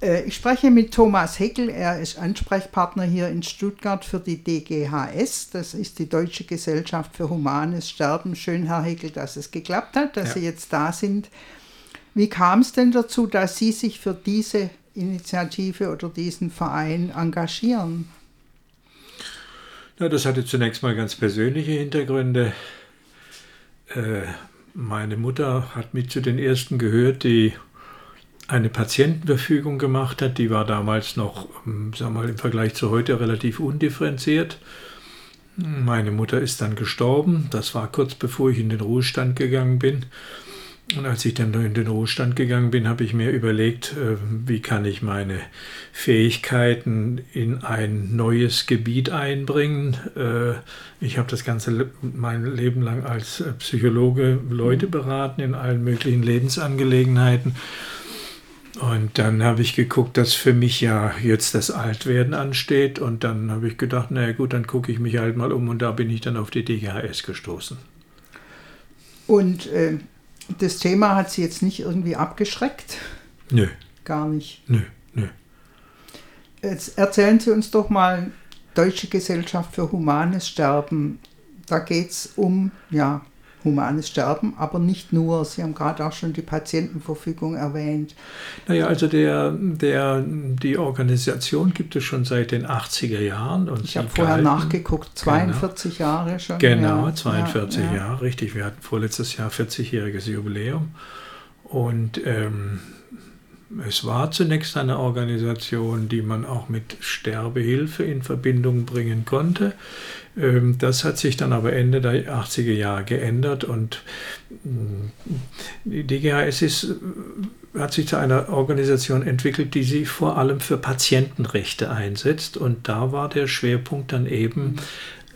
Äh, ich spreche mit Thomas Heckel. Er ist Ansprechpartner hier in Stuttgart für die DGHS. Das ist die Deutsche Gesellschaft für Humanes Sterben. Schön, Herr Heckel, dass es geklappt hat, dass ja. Sie jetzt da sind. Wie kam es denn dazu, dass Sie sich für diese Initiative oder diesen Verein engagieren? Ja, das hatte zunächst mal ganz persönliche Hintergründe. Äh, meine Mutter hat mit zu den ersten gehört, die eine Patientenverfügung gemacht hat. Die war damals noch, ähm, wir mal, im Vergleich zu heute relativ undifferenziert. Meine Mutter ist dann gestorben. Das war kurz bevor ich in den Ruhestand gegangen bin. Und als ich dann in den Ruhestand gegangen bin, habe ich mir überlegt, äh, wie kann ich meine Fähigkeiten in ein neues Gebiet einbringen. Äh, ich habe das ganze mein Leben lang als Psychologe Leute beraten in allen möglichen Lebensangelegenheiten. Und dann habe ich geguckt, dass für mich ja jetzt das Altwerden ansteht. Und dann habe ich gedacht, naja gut, dann gucke ich mich halt mal um. Und da bin ich dann auf die DGHS gestoßen. Und äh, das Thema hat Sie jetzt nicht irgendwie abgeschreckt? Nö. Gar nicht? Nö, nö. Jetzt erzählen Sie uns doch mal, Deutsche Gesellschaft für Humanes Sterben. Da geht es um, ja, humanes Sterben, aber nicht nur. Sie haben gerade auch schon die Patientenverfügung erwähnt. Naja, also der, der, die Organisation gibt es schon seit den 80er Jahren. Und ich habe vorher gehalten. nachgeguckt, 42 genau. Jahre schon. Genau, ja. 42 ja, Jahre, richtig. Wir hatten vorletztes Jahr 40-jähriges Jubiläum. Und ähm, es war zunächst eine Organisation, die man auch mit Sterbehilfe in Verbindung bringen konnte. Ähm, das hat sich dann aber Ende der 80er Jahre geändert und mm, die DGHS ist, hat sich zu einer Organisation entwickelt, die sich vor allem für Patientenrechte einsetzt. Und da war der Schwerpunkt dann eben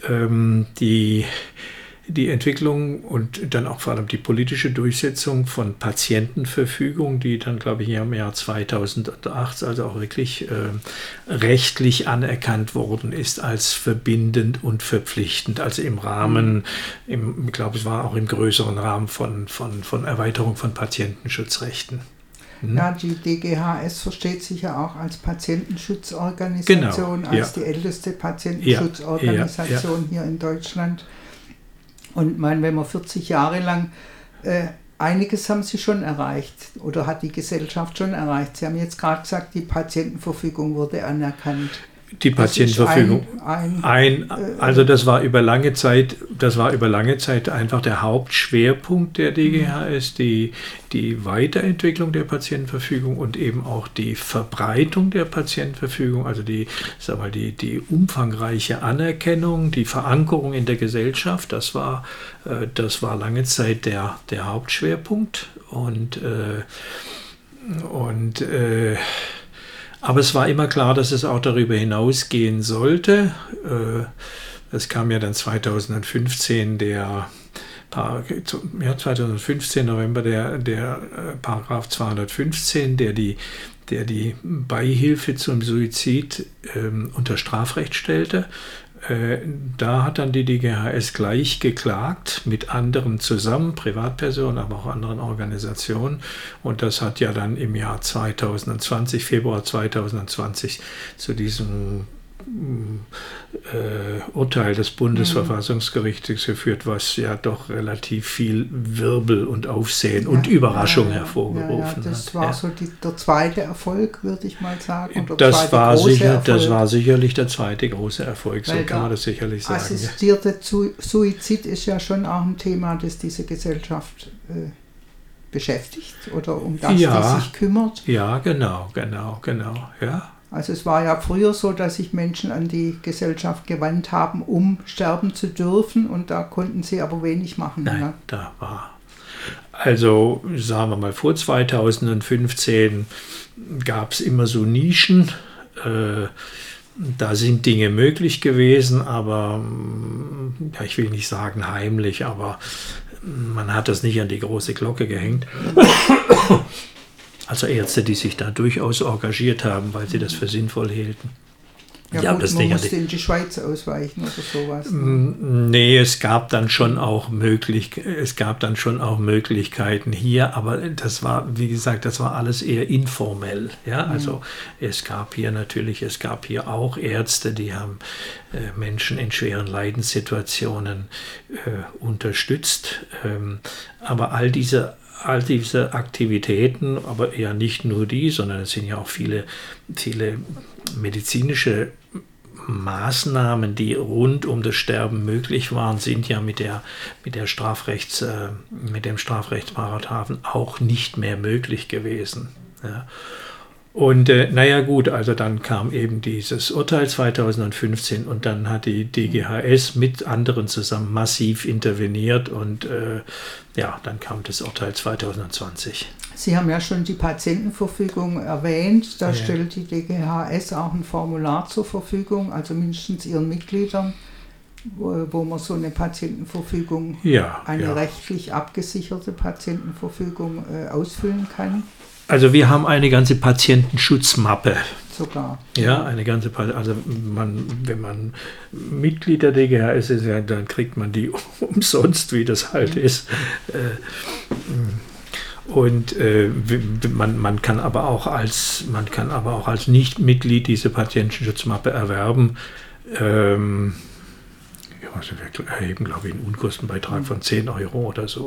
ähm, die die Entwicklung und dann auch vor allem die politische Durchsetzung von Patientenverfügung, die dann, glaube ich, im Jahr 2008 also auch wirklich äh, rechtlich anerkannt worden ist als verbindend und verpflichtend, also im Rahmen, im, ich glaube, es war auch im größeren Rahmen von, von, von Erweiterung von Patientenschutzrechten. Hm? Ja, die DGHS versteht sich ja auch als Patientenschutzorganisation, genau, als ja. die älteste Patientenschutzorganisation ja, ja, hier in Deutschland. Und mein, wenn man 40 Jahre lang, äh, einiges haben sie schon erreicht oder hat die Gesellschaft schon erreicht. Sie haben jetzt gerade gesagt, die Patientenverfügung wurde anerkannt die Patientenverfügung. Ein, ein, ein, äh, also das war über lange Zeit, das war über lange Zeit einfach der Hauptschwerpunkt der DGHS, die, die Weiterentwicklung der Patientenverfügung und eben auch die Verbreitung der Patientenverfügung, also die, sag mal, die, die umfangreiche Anerkennung, die Verankerung in der Gesellschaft, das war, äh, das war lange Zeit der, der Hauptschwerpunkt. Und, äh, und äh, aber es war immer klar, dass es auch darüber hinausgehen sollte. Äh, es kam ja dann 2015 der ja, 2015 November der, der äh, Paragraph 215, der die, der die Beihilfe zum Suizid ähm, unter Strafrecht stellte. Äh, da hat dann die DGHS gleich geklagt mit anderen zusammen, Privatpersonen, aber auch anderen Organisationen. Und das hat ja dann im Jahr 2020, Februar 2020, zu diesem äh, Urteil des Bundesverfassungsgerichtes geführt, was ja doch relativ viel Wirbel und Aufsehen ja, und Überraschung ja, hervorgerufen ja, das hat. Das war so die, der zweite Erfolg, würde ich mal sagen. Das war, sicher, das war sicherlich der zweite große Erfolg, Weil so kann man das sicherlich sagen. Assistierte Suizid ist ja schon auch ein Thema, das diese Gesellschaft äh, beschäftigt oder um das die sich kümmert. Ja, genau, genau, genau, ja. Also es war ja früher so, dass sich Menschen an die Gesellschaft gewandt haben, um sterben zu dürfen und da konnten sie aber wenig machen. Nein, ja. da war. Also sagen wir mal, vor 2015 gab es immer so Nischen. Äh, da sind Dinge möglich gewesen, aber ja, ich will nicht sagen heimlich, aber man hat das nicht an die große Glocke gehängt. Also Ärzte, die sich da durchaus engagiert haben, weil sie das für sinnvoll hielten. Ja, ja gut, man musste in die Schweiz ausweichen oder sowas. Ne? Nee, es gab dann schon auch möglich, es gab dann schon auch Möglichkeiten hier, aber das war, wie gesagt, das war alles eher informell. Ja, mhm. also es gab hier natürlich, es gab hier auch Ärzte, die haben äh, Menschen in schweren Leidenssituationen äh, unterstützt. Ähm, aber all diese all diese Aktivitäten, aber eher nicht nur die, sondern es sind ja auch viele, viele medizinische Maßnahmen, die rund um das Sterben möglich waren, sind ja mit, der, mit, der Strafrechts, äh, mit dem Strafrechtsparagraphen auch nicht mehr möglich gewesen. Ja. Und äh, naja gut, also dann kam eben dieses Urteil 2015 und dann hat die DGHS mit anderen zusammen massiv interveniert und äh, ja, dann kam das Urteil 2020. Sie haben ja schon die Patientenverfügung erwähnt. Da ja. stellt die DGHS auch ein Formular zur Verfügung, also mindestens ihren Mitgliedern, wo, wo man so eine Patientenverfügung, ja, eine ja. rechtlich abgesicherte Patientenverfügung äh, ausfüllen kann. Also wir haben eine ganze Patientenschutzmappe. Sogar. Ja, eine ganze also man, wenn man Mitglied der DGHS ist, dann kriegt man die umsonst, wie das halt mhm. ist. Äh, und äh, man, man kann aber auch als man kann aber auch als Nichtmitglied diese Patientenschutzmappe erwerben. Ähm, also wir erheben, glaube ich, einen Unkostenbeitrag von 10 Euro oder so.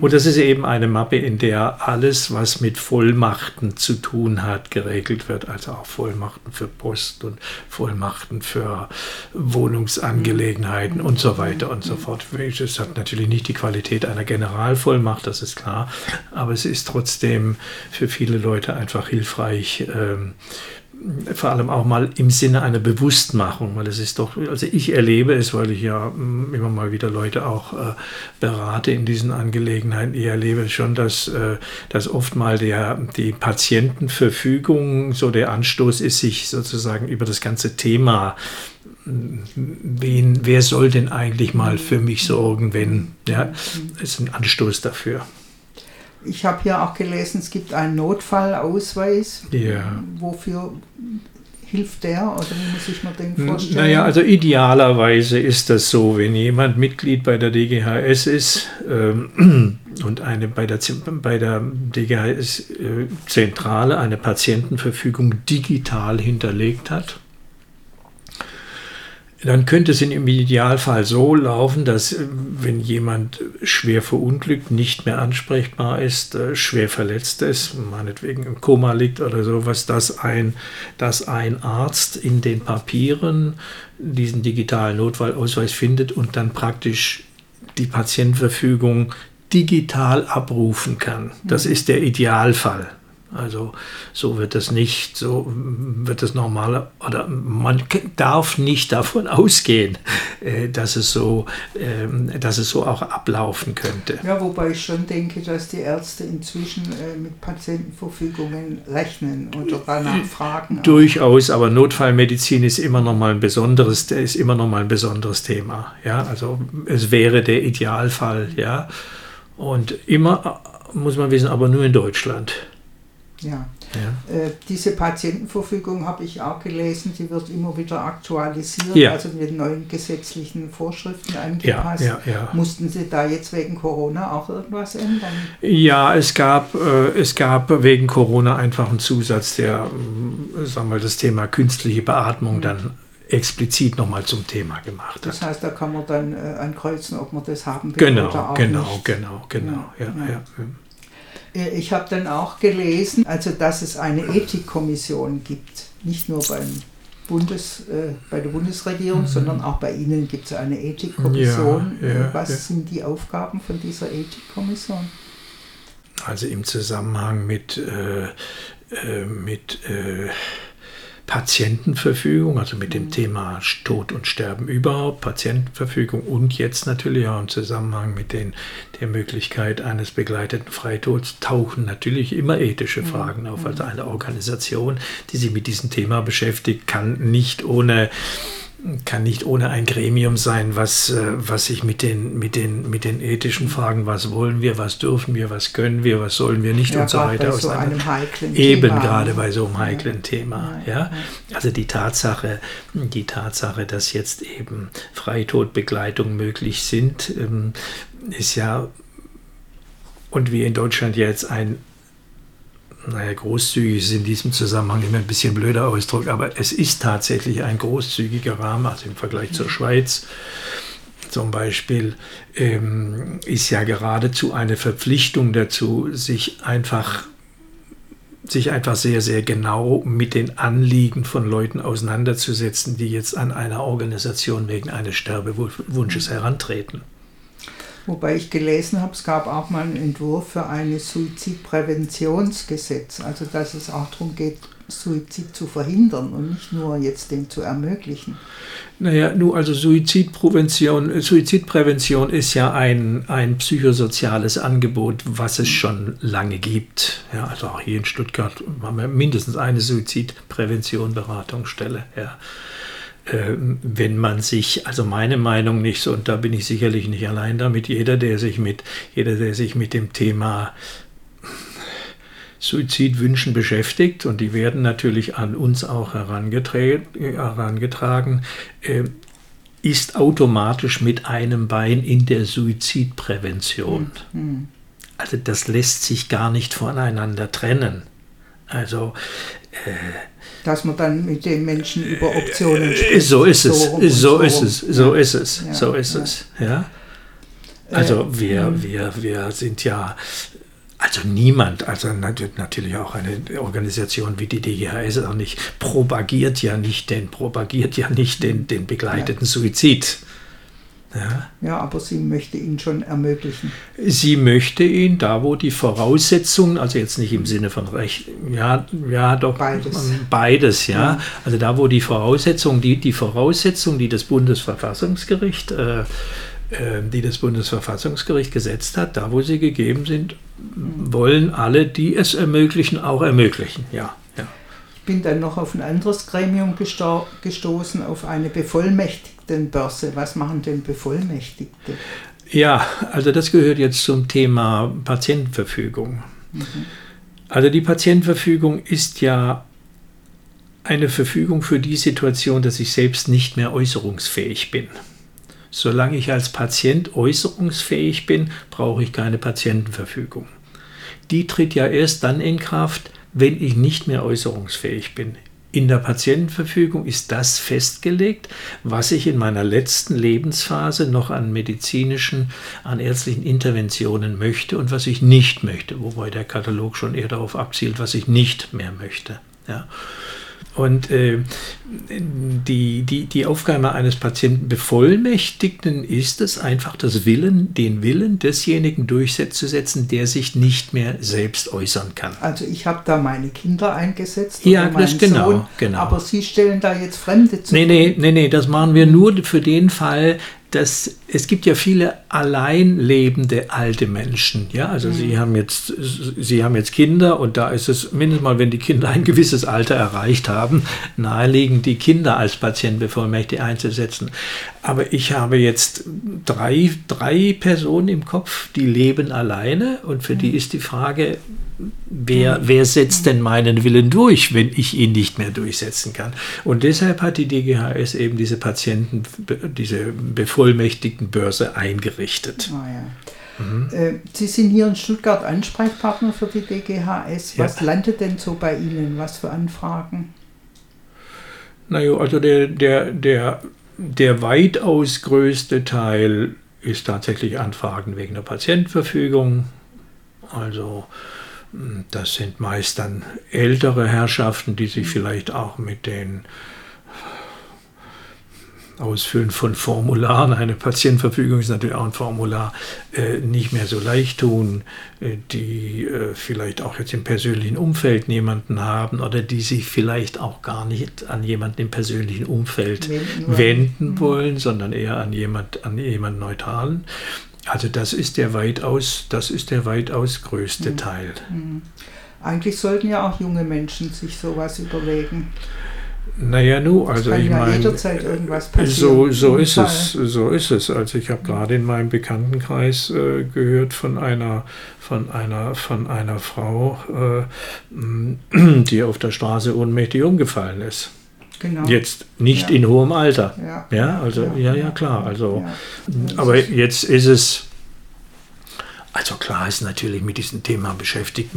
Und das ist eben eine Mappe, in der alles, was mit Vollmachten zu tun hat, geregelt wird. Also auch Vollmachten für Post und Vollmachten für Wohnungsangelegenheiten und so weiter und so fort. Es hat natürlich nicht die Qualität einer Generalvollmacht, das ist klar, aber es ist trotzdem für viele Leute einfach hilfreich. Vor allem auch mal im Sinne einer Bewusstmachung, weil es ist doch, also ich erlebe es, weil ich ja mm, immer mal wieder Leute auch äh, berate in diesen Angelegenheiten, ich erlebe schon, dass, äh, dass oft mal der, die Patientenverfügung so der Anstoß ist, sich sozusagen über das ganze Thema mm, Wen, wer soll denn eigentlich mal für mich sorgen, wenn, ja, ist ein Anstoß dafür ich habe hier auch gelesen, es gibt einen Notfallausweis. Ja. Wofür hilft der oder wie muss ich mir den vorstellen? Naja, also idealerweise ist das so, wenn jemand Mitglied bei der DGHS ist ähm, und eine bei der, bei der DGHS-Zentrale äh, eine Patientenverfügung digital hinterlegt hat dann könnte es im Idealfall so laufen, dass äh, wenn jemand schwer verunglückt, nicht mehr ansprechbar ist, äh, schwer verletzt ist, meinetwegen im Koma liegt oder sowas, dass ein, dass ein Arzt in den Papieren diesen digitalen Notfallausweis findet und dann praktisch die Patientenverfügung digital abrufen kann. Das mhm. ist der Idealfall. Also so wird es nicht, so wird es normal, oder man darf nicht davon ausgehen, äh, dass es so, ähm, dass es so auch ablaufen könnte. Ja, wobei ich schon denke, dass die Ärzte inzwischen äh, mit Patientenverfügungen rechnen oder danach fragen. Durchaus, aber Notfallmedizin ist immer noch mal ein besonderes, ist immer noch mal ein besonderes Thema. Ja, also es wäre der Idealfall, ja. Und immer muss man wissen, aber nur in Deutschland. Ja. ja. Äh, diese Patientenverfügung habe ich auch gelesen, die wird immer wieder aktualisiert, ja. also mit neuen gesetzlichen Vorschriften angepasst. Ja, ja, Mussten Sie da jetzt wegen Corona auch irgendwas ändern? Ja, es gab, äh, es gab wegen Corona einfach einen Zusatz, der, äh, sagen wir, das Thema künstliche Beatmung mhm. dann explizit nochmal zum Thema gemacht hat. Das heißt, da kann man dann äh, ankreuzen, ob man das haben will genau, oder auch genau, nicht. Genau, genau, genau. Ja, ja. Ich habe dann auch gelesen, also dass es eine Ethikkommission gibt, nicht nur beim Bundes, äh, bei der Bundesregierung, mhm. sondern auch bei Ihnen gibt es eine Ethikkommission. Ja, ja, Was ja. sind die Aufgaben von dieser Ethikkommission? Also im Zusammenhang mit, äh, äh mit äh, Patientenverfügung, also mit dem mhm. Thema Tod und Sterben überhaupt, Patientenverfügung und jetzt natürlich auch im Zusammenhang mit den, der Möglichkeit eines begleiteten Freitods tauchen natürlich immer ethische mhm. Fragen auf. Also mhm. eine Organisation, die sich mit diesem Thema beschäftigt, kann nicht ohne kann nicht ohne ein Gremium sein, was, äh, was sich mit den, mit, den, mit den ethischen Fragen, was wollen wir, was dürfen wir, was können wir, was sollen wir nicht ja, und so weiter aus so einem heiklen Eben Thema. gerade bei so einem heiklen ja. Thema. Ja, ja. Also die Tatsache, die Tatsache, dass jetzt eben Freitodbegleitung möglich sind, ähm, ist ja und wir in Deutschland jetzt ein naja, großzügig ist in diesem Zusammenhang immer ein bisschen blöder Ausdruck, aber es ist tatsächlich ein großzügiger Rahmen, also im Vergleich zur Schweiz zum Beispiel, ähm, ist ja geradezu eine Verpflichtung dazu, sich einfach sich einfach sehr, sehr genau mit den Anliegen von Leuten auseinanderzusetzen, die jetzt an einer Organisation wegen eines Sterbewunsches herantreten. Wobei ich gelesen habe, es gab auch mal einen Entwurf für ein Suizidpräventionsgesetz, also dass es auch darum geht, Suizid zu verhindern und nicht nur jetzt den zu ermöglichen. Naja, nur also Suizidprävention, Suizidprävention ist ja ein, ein psychosoziales Angebot, was es schon lange gibt. Ja, also auch hier in Stuttgart haben wir mindestens eine Suizidprävention, Beratungsstelle. Ja. Ähm, wenn man sich, also meine Meinung nicht so, und da bin ich sicherlich nicht allein damit, jeder, der sich mit, jeder, der sich mit dem Thema Suizidwünschen beschäftigt, und die werden natürlich an uns auch herangetragen, äh, ist automatisch mit einem Bein in der Suizidprävention. Mhm. Also das lässt sich gar nicht voneinander trennen. Also äh, dass man dann mit den Menschen über Optionen äh, spricht. So ist es, so, so ist es, so ist es, so ist es, ja. Also äh, wir, hm. wir, wir sind ja, also niemand, also natürlich auch eine Organisation wie die DGHS auch nicht, propagiert ja nicht den, propagiert ja nicht den, den begleiteten Suizid. Ja. ja, aber sie möchte ihn schon ermöglichen. Sie möchte ihn da, wo die Voraussetzungen, also jetzt nicht im Sinne von Recht, ja, ja doch beides, beides ja. ja. Also da, wo die Voraussetzungen, die, die Voraussetzungen, die das Bundesverfassungsgericht, äh, äh, die das Bundesverfassungsgericht gesetzt hat, da, wo sie gegeben sind, wollen alle, die es ermöglichen, auch ermöglichen. Ja, ja. Ich bin dann noch auf ein anderes Gremium gesto gestoßen, auf eine Bevollmächtigung Börse. Was machen denn Bevollmächtigte? Ja, also das gehört jetzt zum Thema Patientenverfügung. Mhm. Also die Patientenverfügung ist ja eine Verfügung für die Situation, dass ich selbst nicht mehr äußerungsfähig bin. Solange ich als Patient äußerungsfähig bin, brauche ich keine Patientenverfügung. Die tritt ja erst dann in Kraft, wenn ich nicht mehr äußerungsfähig bin. In der Patientenverfügung ist das festgelegt, was ich in meiner letzten Lebensphase noch an medizinischen, an ärztlichen Interventionen möchte und was ich nicht möchte, wobei der Katalog schon eher darauf abzielt, was ich nicht mehr möchte. Ja. Und äh, die, die, die Aufgabe eines Patientenbevollmächtigten ist es einfach, das Willen, den Willen desjenigen durchzusetzen, der sich nicht mehr selbst äußern kann. Also ich habe da meine Kinder eingesetzt. Ja, das genau, Sohn, genau. Aber Sie stellen da jetzt Fremde zu. Nee, nee, nee, nee, das machen wir nur für den Fall, dass es gibt ja viele allein lebende alte Menschen. Ja, also mhm. sie haben jetzt, sie haben jetzt Kinder und da ist es mindestens mal, wenn die Kinder ein gewisses Alter erreicht haben, naheliegend, die Kinder als Patientenbevollmächtigte einzusetzen. Aber ich habe jetzt drei, drei Personen im Kopf, die leben alleine und für mhm. die ist die Frage, wer, wer setzt denn meinen Willen durch, wenn ich ihn nicht mehr durchsetzen kann? Und deshalb hat die DGHS eben diese Patienten, diese bevollmächtigten Börse eingerichtet. Oh ja. Mhm. Äh, Sie sind hier in Stuttgart Ansprechpartner für die DGHS. Was ja. landet denn so bei Ihnen? Was für Anfragen? Naja, also der, der, der, der weitaus größte Teil ist tatsächlich Anfragen wegen der Patientenverfügung. Also das sind meist dann ältere Herrschaften, die sich vielleicht auch mit den Ausfüllen von Formularen, eine Patientenverfügung ist natürlich auch ein Formular, äh, nicht mehr so leicht tun, äh, die äh, vielleicht auch jetzt im persönlichen Umfeld niemanden haben oder die sich vielleicht auch gar nicht an jemanden im persönlichen Umfeld wenden, wenden wollen, mhm. sondern eher an jemand, an jemanden Neutralen. Also das ist der weitaus, das ist der weitaus größte mhm. Teil. Mhm. Eigentlich sollten ja auch junge Menschen sich sowas überlegen. Naja, nu, also ich ja meine, passieren. so, so ist es, so ist es. Also ich habe gerade in meinem Bekanntenkreis äh, gehört von einer, von einer, von einer Frau, äh, die auf der Straße ohnmächtig umgefallen ist. Genau. Jetzt nicht ja. in hohem Alter. Ja, ja also ja, ja, klar. Also, aber jetzt ist es also klar ist natürlich mit diesem Thema beschäftigt,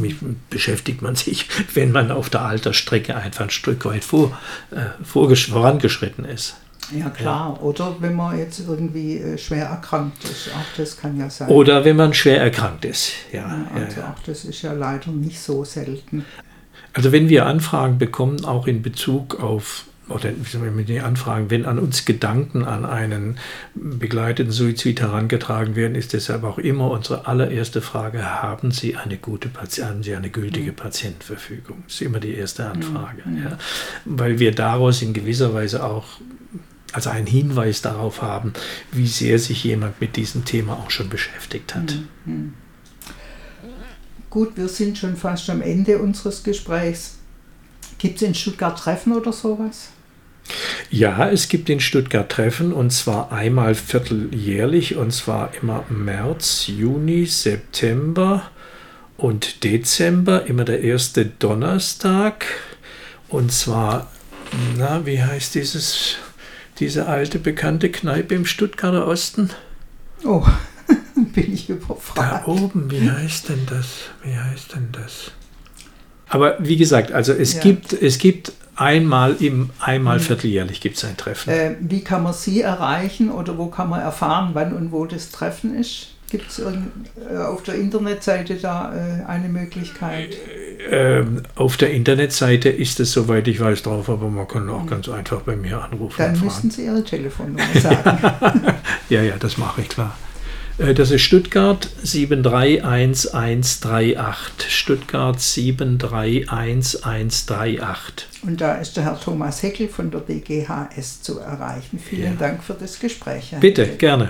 beschäftigt man sich, wenn man auf der Altersstrecke einfach ein Stück weit vor, äh, vorangeschritten ist. Ja klar, ja. oder wenn man jetzt irgendwie äh, schwer erkrankt ist, auch das kann ja sein. Oder wenn man schwer erkrankt ist, ja. ja also ja, auch das ist ja leider nicht so selten. Also wenn wir Anfragen bekommen, auch in Bezug auf oder mit den Anfragen, wenn an uns Gedanken an einen begleiteten Suizid herangetragen werden, ist deshalb auch immer unsere allererste Frage, haben Sie eine gute haben Sie eine gültige mhm. Patientenverfügung? Das ist immer die erste Anfrage. Mhm. Ja. Weil wir daraus in gewisser Weise auch also einen Hinweis darauf haben, wie sehr sich jemand mit diesem Thema auch schon beschäftigt hat. Mhm. mhm. Gut, wir sind schon fast am Ende unseres Gesprächs. Gibt es in Stuttgart Treffen oder sowas? Ja, es gibt in Stuttgart Treffen und zwar einmal vierteljährlich und zwar immer März, Juni, September und Dezember, immer der erste Donnerstag. Und zwar, na, wie heißt dieses, diese alte bekannte Kneipe im Stuttgarter Osten? Oh, bin ich überfragt. Da oben, wie heißt denn das? Wie heißt denn das? Aber wie gesagt, also es ja. gibt, es gibt einmal im einmal mhm. vierteljährlich gibt es ein Treffen. Äh, wie kann man Sie erreichen oder wo kann man erfahren, wann und wo das Treffen ist? Gibt es äh, auf der Internetseite da äh, eine Möglichkeit? Ähm, auf der Internetseite ist es, soweit ich weiß, drauf, aber man kann auch mhm. ganz einfach bei mir anrufen. Dann müssen Sie Ihre Telefonnummer sagen. ja, ja, das mache ich klar. Äh, das ist Stuttgart 731138. Stuttgart 731138. Und da ist der Herr Thomas Heckel von der BGHS zu erreichen. Vielen ja. Dank für das Gespräch. Bitte, gerne.